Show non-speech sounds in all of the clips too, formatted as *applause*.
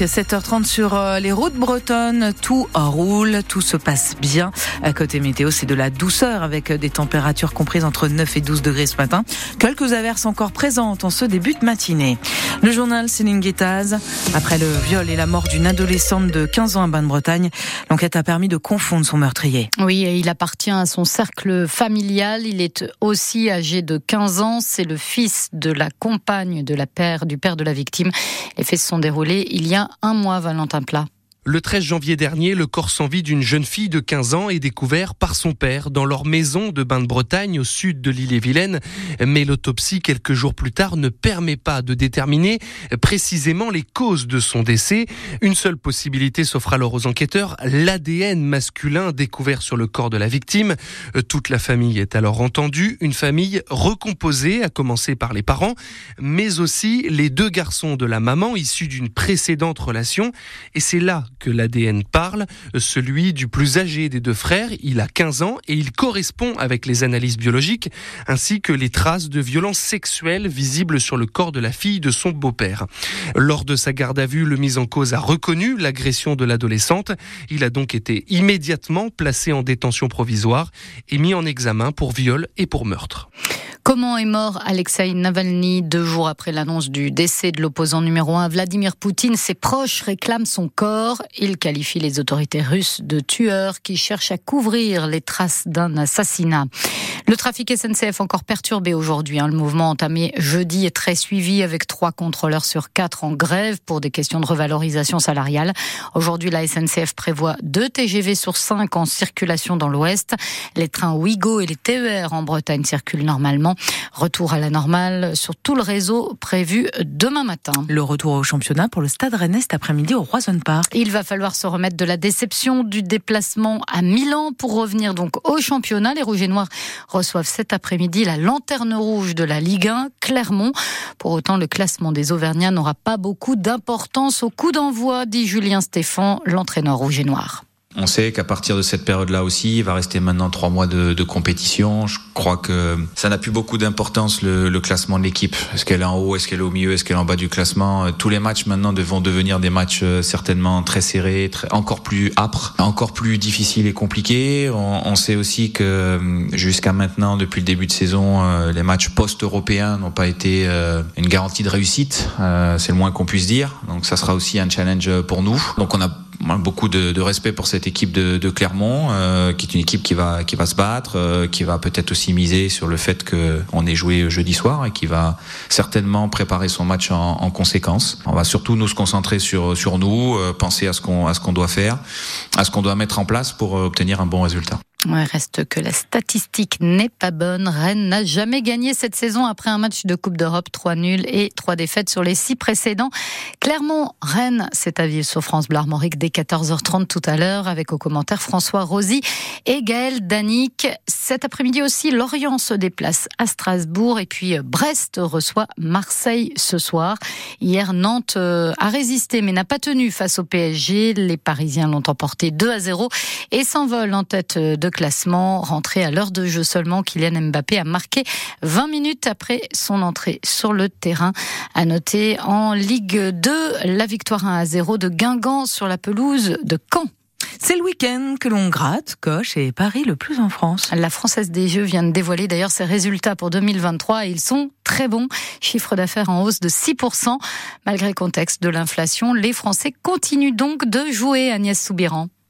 presque 7h30 sur euh, les routes bretonnes. Tout roule, tout se passe bien. À côté météo, c'est de la douceur avec des températures comprises entre 9 et 12 degrés ce matin. Quelques averses encore présentes en ce début de matinée. Le journal Céline Guettaz. Après le viol et la mort d'une adolescente de 15 ans à Bain-de-Bretagne, l'enquête a permis de confondre son meurtrier. Oui, il appartient à son cercle familial. Il est aussi âgé de 15 ans. C'est le fils de la compagne de la père, du père de la victime. Les faits se sont déroulés il y a un mois, Valentin Plat. Le 13 janvier dernier, le corps sans vie d'une jeune fille de 15 ans est découvert par son père dans leur maison de Bain-de-Bretagne au sud de l'île-et-Vilaine. Mais l'autopsie, quelques jours plus tard, ne permet pas de déterminer précisément les causes de son décès. Une seule possibilité s'offre alors aux enquêteurs, l'ADN masculin découvert sur le corps de la victime. Toute la famille est alors entendue, une famille recomposée, à commencer par les parents, mais aussi les deux garçons de la maman issus d'une précédente relation. Et c'est là que l'ADN parle, celui du plus âgé des deux frères. Il a 15 ans et il correspond avec les analyses biologiques ainsi que les traces de violences sexuelles visibles sur le corps de la fille de son beau-père. Lors de sa garde à vue, le mis en cause a reconnu l'agression de l'adolescente. Il a donc été immédiatement placé en détention provisoire et mis en examen pour viol et pour meurtre. Comment est mort Alexei Navalny deux jours après l'annonce du décès de l'opposant numéro un Vladimir Poutine? Ses proches réclament son corps. Il qualifie les autorités russes de tueurs qui cherchent à couvrir les traces d'un assassinat. Le trafic SNCF encore perturbé aujourd'hui. Hein. Le mouvement entamé jeudi est très suivi avec trois contrôleurs sur quatre en grève pour des questions de revalorisation salariale. Aujourd'hui, la SNCF prévoit deux TGV sur cinq en circulation dans l'Ouest. Les trains Ouigo et les TER en Bretagne circulent normalement. Retour à la normale sur tout le réseau prévu demain matin. Le retour au championnat pour le Stade Rennais cet après-midi au Roison Park. Il va falloir se remettre de la déception du déplacement à Milan pour revenir donc au championnat. Les Rouges et Noirs reçoivent cet après-midi la lanterne rouge de la Ligue 1, Clermont. Pour autant, le classement des Auvergnats n'aura pas beaucoup d'importance au coup d'envoi, dit Julien Stéphan, l'entraîneur rouge et noir. On sait qu'à partir de cette période-là aussi, il va rester maintenant trois mois de, de compétition. Je crois que ça n'a plus beaucoup d'importance le, le, classement de l'équipe. Est-ce qu'elle est en haut, est-ce qu'elle est au milieu, est-ce qu'elle est en bas du classement? Tous les matchs maintenant vont devenir des matchs euh, certainement très serrés, encore plus âpres, encore plus difficiles et compliqués. On, on sait aussi que euh, jusqu'à maintenant, depuis le début de saison, euh, les matchs post-européens n'ont pas été une garantie de réussite. C'est le moins qu'on puisse dire. Donc ça sera aussi un challenge pour nous. Donc on a beaucoup de, de, respect pour cette équipe de, de Clermont, euh, qui est une équipe qui va qui va se battre, euh, qui va peut-être aussi miser sur le fait qu'on ait joué jeudi soir et qui va certainement préparer son match en, en conséquence. On va surtout nous se concentrer sur sur nous, euh, penser à ce qu'on à ce qu'on doit faire, à ce qu'on doit mettre en place pour euh, obtenir un bon résultat. Ouais, reste que la statistique n'est pas bonne. Rennes n'a jamais gagné cette saison après un match de Coupe d'Europe, 3 nuls et 3 défaites sur les 6 précédents. Clermont, Rennes, c'est à vivre sur France Bleu Armorique dès 14h30 tout à l'heure avec au commentaire François Rosy et Gaël Danic. Cet après-midi aussi, Lorient se déplace à Strasbourg et puis Brest reçoit Marseille ce soir. Hier, Nantes euh, a résisté mais n'a pas tenu face au PSG. Les Parisiens l'ont emporté 2 à 0 et s'envolent en tête de classement. Rentré à l'heure de jeu seulement, Kylian Mbappé a marqué 20 minutes après son entrée sur le terrain. À noter en Ligue 2, la victoire 1 à 0 de Guingamp sur la pelouse de Caen. C'est le week-end que l'on gratte, coche et Paris le plus en France. La Française des Jeux vient de dévoiler d'ailleurs ses résultats pour 2023 et ils sont très bons. Chiffre d'affaires en hausse de 6%. Malgré le contexte de l'inflation, les Français continuent donc de jouer Agnès Soubiran.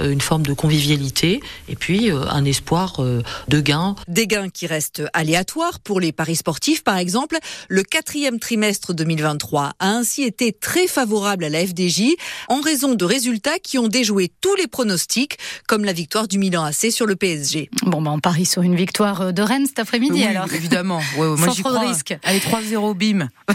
euh, une forme de convivialité et puis euh, un espoir euh, de gains. Des gains qui restent aléatoires pour les paris sportifs, par exemple. Le quatrième trimestre 2023 a ainsi été très favorable à la FDJ en raison de résultats qui ont déjoué tous les pronostics, comme la victoire du Milan AC sur le PSG. Bon, ben on parie sur une victoire de Rennes cet après-midi oui, alors. Évidemment. Ouais, ouais, moi, *laughs* Sans trop crois. de risque. Allez, 3-0, bim. *laughs*